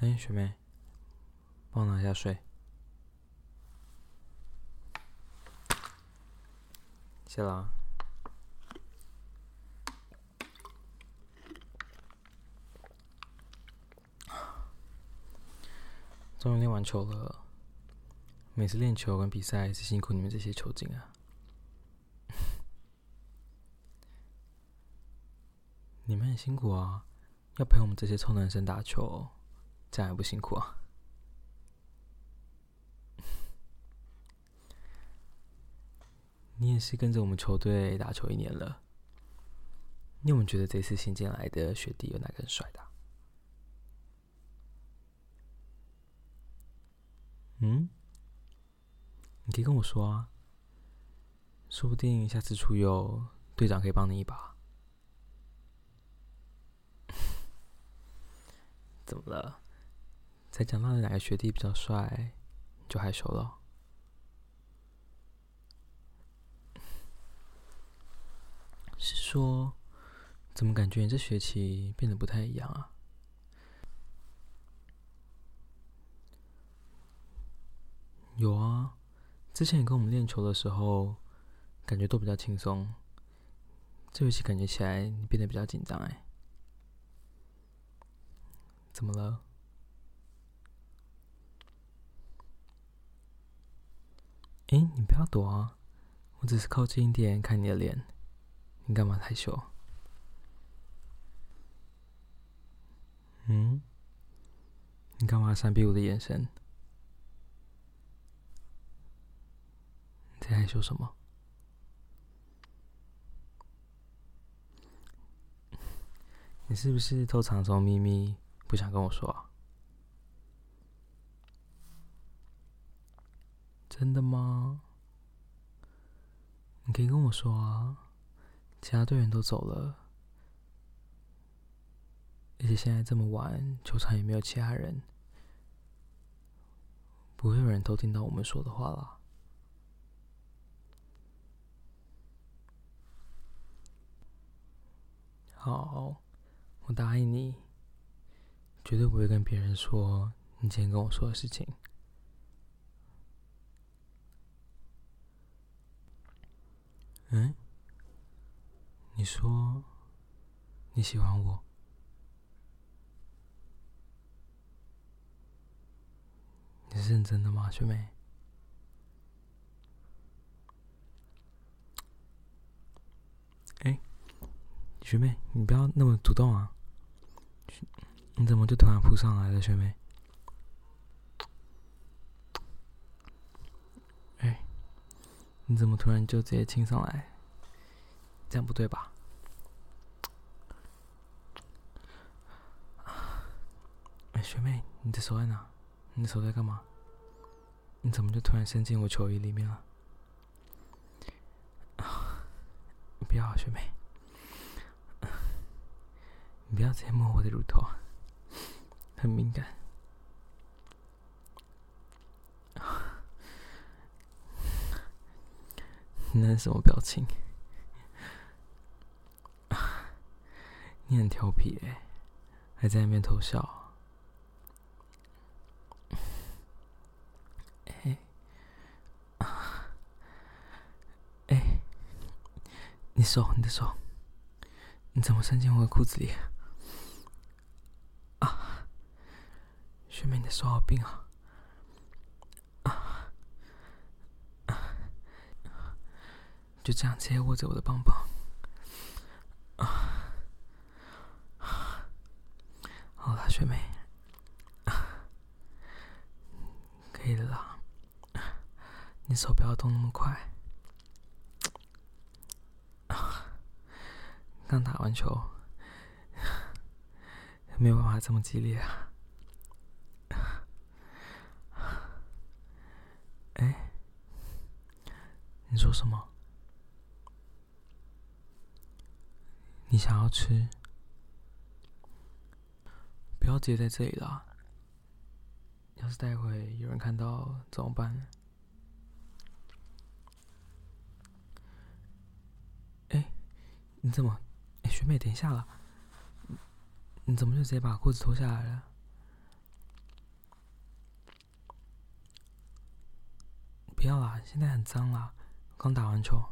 哎，学妹，帮我拿一下水。谢了。终于练完球了。每次练球跟比赛也，是辛苦你们这些球精啊！你们很辛苦啊，要陪我们这些臭男生打球，这样还不辛苦啊？你也是跟着我们球队打球一年了，你有没有觉得这次新进来的学弟有哪个很帅的？嗯，你可以跟我说啊，说不定下次出游，队长可以帮你一把。怎么了？才讲到哪个学弟比较帅，就害羞了？是说，怎么感觉你这学期变得不太一样啊？有啊，之前你跟我们练球的时候，感觉都比较轻松。这学期感觉起来你变得比较紧张哎，怎么了？哎，你不要躲啊！我只是靠近一点看你的脸，你干嘛害羞？嗯？你干嘛闪避我的眼神？你在害羞什么？你是不是偷藏什么秘密，不想跟我说啊？真的吗？你可以跟我说啊。其他队员都走了，而且现在这么晚，球场也没有其他人，不会有人偷听到我们说的话了。好，我答应你，绝对不会跟别人说你今天跟我说的事情。嗯？你说你喜欢我？你是认真的吗，学妹？哎学妹，你不要那么主动啊！你怎么就突然扑上来了，学妹？哎，你怎么突然就直接亲上来？这样不对吧？哎，学妹，你的手在哪？你的手在干嘛？你怎么就突然伸进我球衣里面了？不要，啊学妹。你不要直接摸我的乳头，很敏感。你那什么表情？你很调皮哎，还在那边偷笑。哎，哎，你手，你的手，你怎么伸进我的裤子里？啊学妹，你的手好冰！啊，就这样直接握着我的棒棒。啊，好了，学妹，可以了。你手不要动那么快。刚打完球，没有办法这么激烈啊。哎你说什么？想要吃，不要直接在这里啦。要是待会有人看到怎么办？哎，你怎么？哎，学妹，等一下了，你怎么就直接把裤子脱下来了？不要啦，现在很脏啦，刚打完球。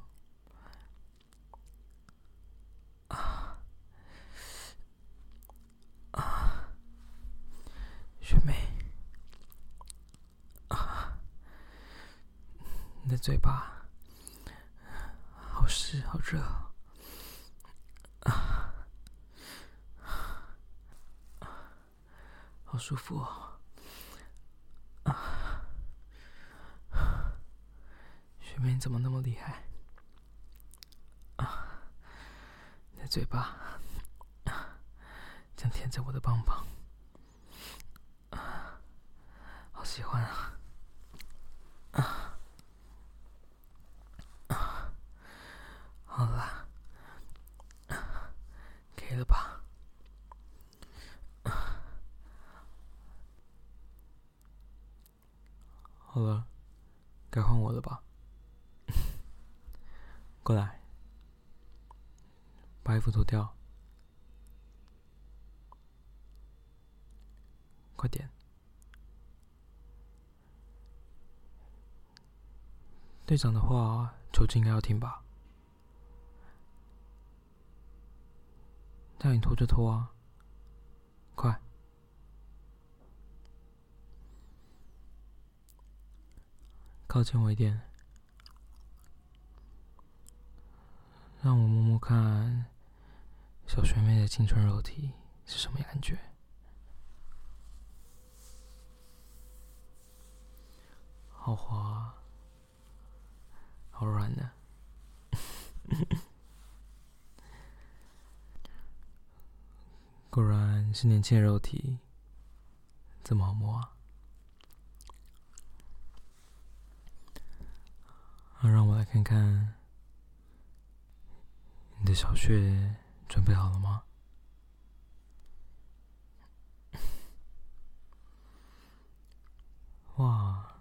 嘴巴好湿好热，啊，好舒服哦。学妹，你怎么那么厉害？啊，你的嘴巴，这样舔着我的棒棒，啊，好喜欢！啊，啊，好啦，可以了吧？好了，该换我了吧？过来，把衣服脱掉，快点！队长的话，球应该要听吧？叫你脱就脱啊！快，靠近我一点。让我摸摸看，小学妹的青春肉体是什么感觉？好滑，好软呢。果然是年轻的肉体，这么好摸啊！让我来看看。你的小穴准备好了吗？哇，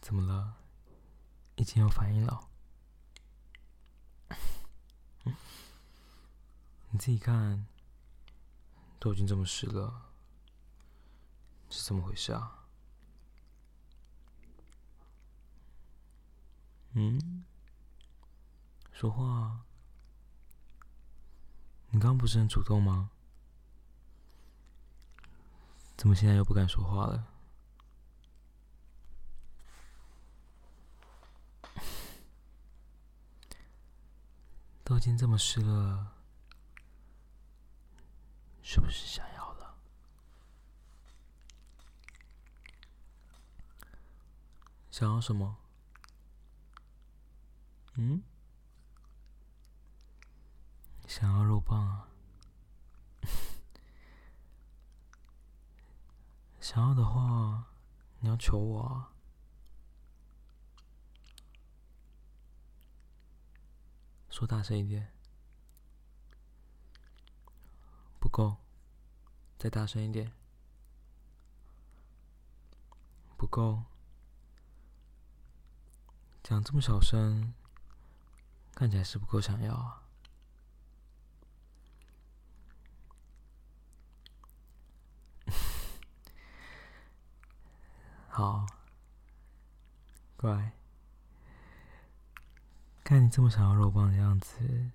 怎么了？已经有反应了？你自己看，都已经这么湿了，是怎么回事啊？嗯？说话，你刚刚不是很主动吗？怎么现在又不敢说话了？都已经这么湿了，是不是想要了？想要什么？嗯？想要肉棒啊！想要的话，你要求我啊！说大声一点，不够，再大声一点，不够，讲这么小声，看起来是不够想要啊！好，乖，看你这么想要肉棒的样子，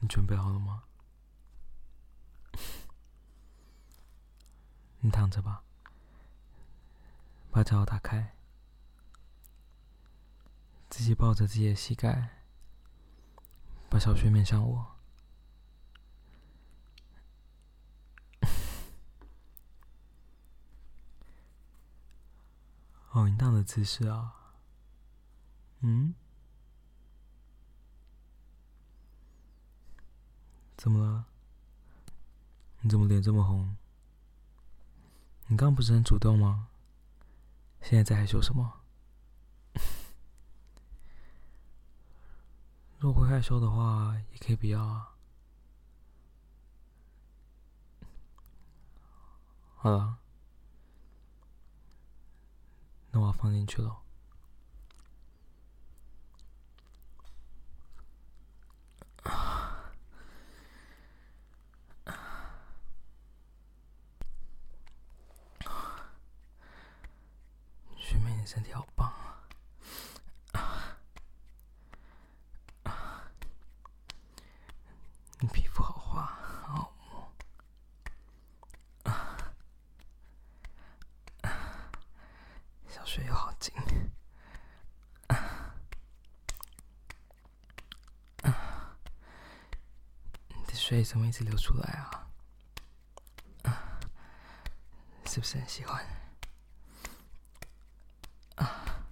你准备好了吗？你躺着吧，把脚打开，自己抱着自己的膝盖，把小穴面向我。好淫荡的姿势啊！嗯？怎么了？你怎么脸这么红？你刚不是很主动吗？现在在害羞什么？如果会害羞的话，也可以不要啊。好了。那我放进去了。身体好棒啊！你皮肤好滑，好摸小穴又好紧你的水怎么一直流出来啊？是不是很喜欢？啊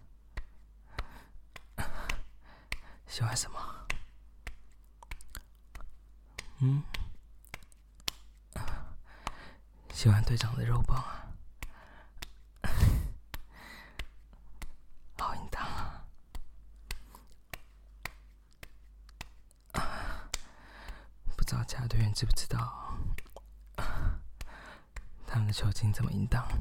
喜欢什么？嗯？喜欢队长的肉棒啊！好淫荡啊！其他队员知不知道？他们的球精怎么淫荡？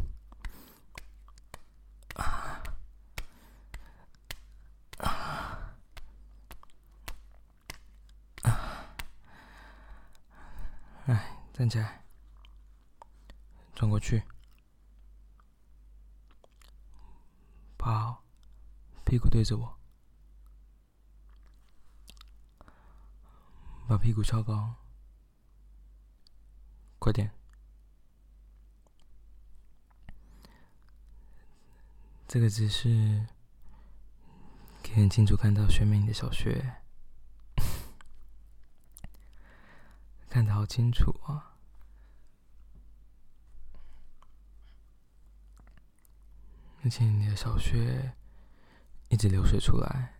站起来，转过去，好，屁股对着我，把屁股翘高，快点，这个姿势可以很清楚看到学妹你的小穴。看得好清楚啊！而且你的小穴一直流水出来，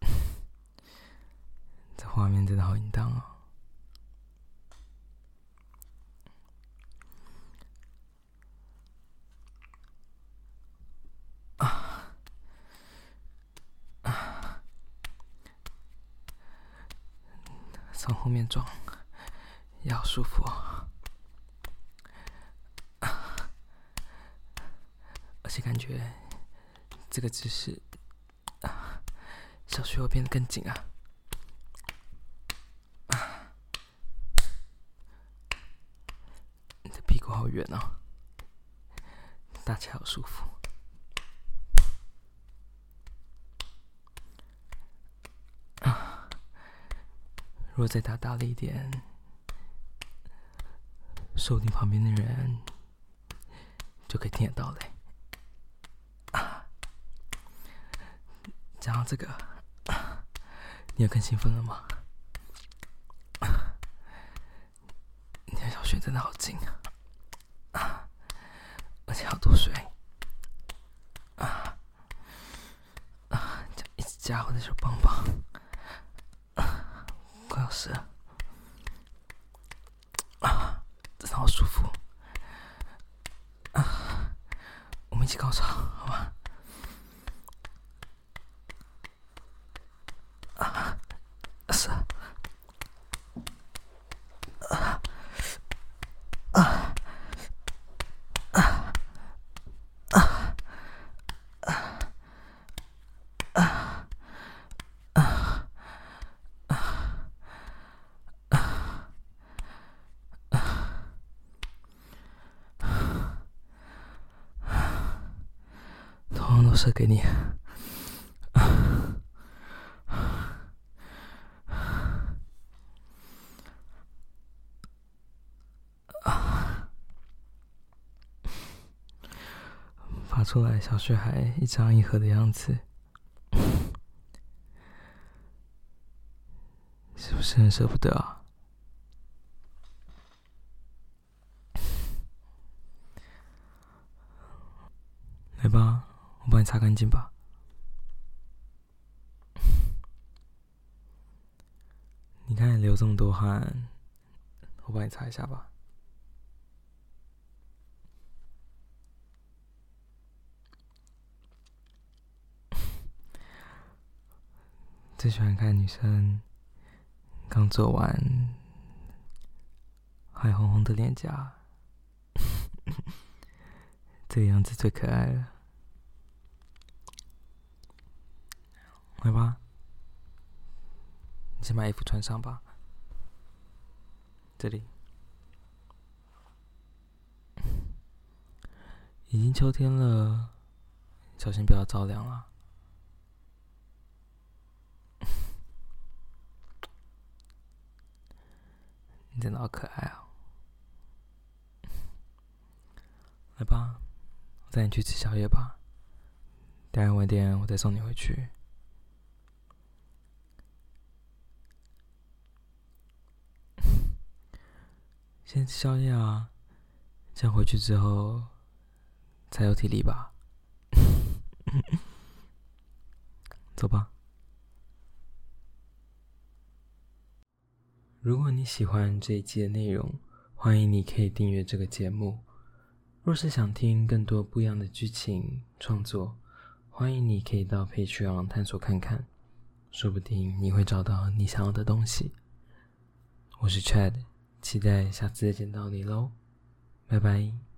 这画面真的好淫荡啊！啊！从后面撞。要舒服，而且感觉这个姿势，小穴会变得更紧啊！你的屁股好圆哦，打起来好舒服。如果再打大力一点。说不定旁边的人就可以听得到嘞。啊，讲到这个，你有更兴奋了吗？你的小穴真的好紧啊，而且好多水啊啊！一直加我的小棒棒，是啊，啊，真的。好舒服啊！我们一起高潮，好吗？啊，是啊，啊啊啊啊啊啊射给你，发出来小雪孩一张一合的样子，是不是很舍不得啊？来吧。我帮你擦干净吧。你看你流这么多汗，我帮你擦一下吧。最喜欢看女生刚做完还红红的脸颊，这个样子最可爱了。来吧，你先把衣服穿上吧。这里已经秋天了，小心不要着凉了。你真的好可爱啊！来吧，我带你去吃宵夜吧。待会晚点，我再送你回去。先吃宵夜啊，这样回去之后才有体力吧。走吧。如果你喜欢这一期的内容，欢迎你可以订阅这个节目。若是想听更多不一样的剧情创作，欢迎你可以到 Patreon 探索看看，说不定你会找到你想要的东西。我是 Chad，期待下次见到你喽，拜拜。